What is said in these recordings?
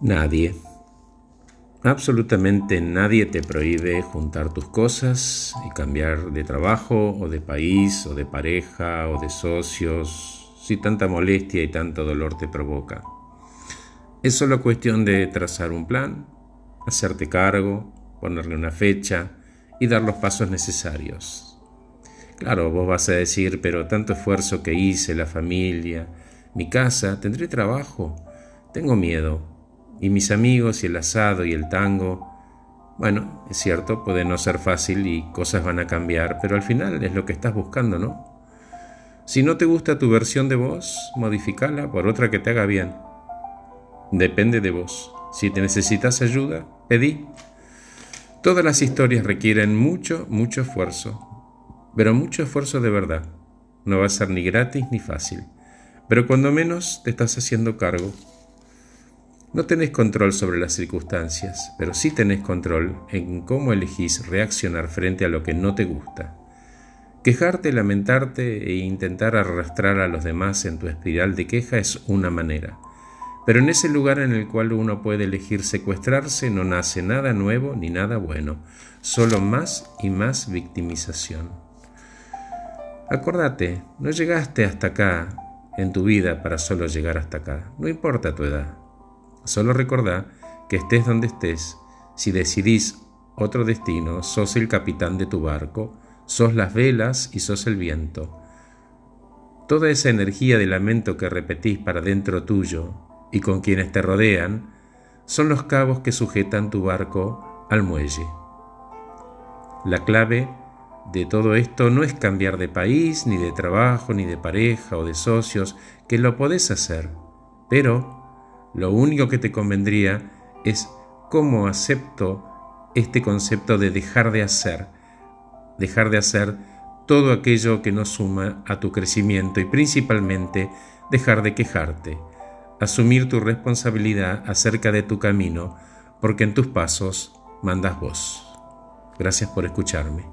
Nadie, absolutamente nadie te prohíbe juntar tus cosas y cambiar de trabajo o de país o de pareja o de socios si tanta molestia y tanto dolor te provoca. Es solo cuestión de trazar un plan, hacerte cargo, ponerle una fecha y dar los pasos necesarios. Claro, vos vas a decir, pero tanto esfuerzo que hice, la familia, mi casa, tendré trabajo, tengo miedo, y mis amigos y el asado y el tango. Bueno, es cierto, puede no ser fácil y cosas van a cambiar, pero al final es lo que estás buscando, ¿no? Si no te gusta tu versión de vos, modificala por otra que te haga bien. Depende de vos. Si te necesitas ayuda, pedí. Todas las historias requieren mucho, mucho esfuerzo, pero mucho esfuerzo de verdad. No va a ser ni gratis ni fácil, pero cuando menos te estás haciendo cargo. No tenés control sobre las circunstancias, pero sí tenés control en cómo elegís reaccionar frente a lo que no te gusta. Quejarte, lamentarte e intentar arrastrar a los demás en tu espiral de queja es una manera. Pero en ese lugar en el cual uno puede elegir secuestrarse no nace nada nuevo ni nada bueno, solo más y más victimización. Acordate, no llegaste hasta acá en tu vida para solo llegar hasta acá, no importa tu edad. Solo recordá que estés donde estés, si decidís otro destino, sos el capitán de tu barco, sos las velas y sos el viento. Toda esa energía de lamento que repetís para dentro tuyo y con quienes te rodean son los cabos que sujetan tu barco al muelle. La clave de todo esto no es cambiar de país, ni de trabajo, ni de pareja o de socios, que lo podés hacer, pero lo único que te convendría es cómo acepto este concepto de dejar de hacer, dejar de hacer todo aquello que no suma a tu crecimiento y principalmente dejar de quejarte, asumir tu responsabilidad acerca de tu camino, porque en tus pasos mandas vos. Gracias por escucharme.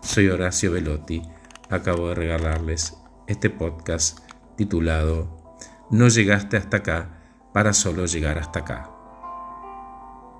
Soy Horacio Velotti. Acabo de regalarles este podcast titulado No llegaste hasta acá para solo llegar hasta acá.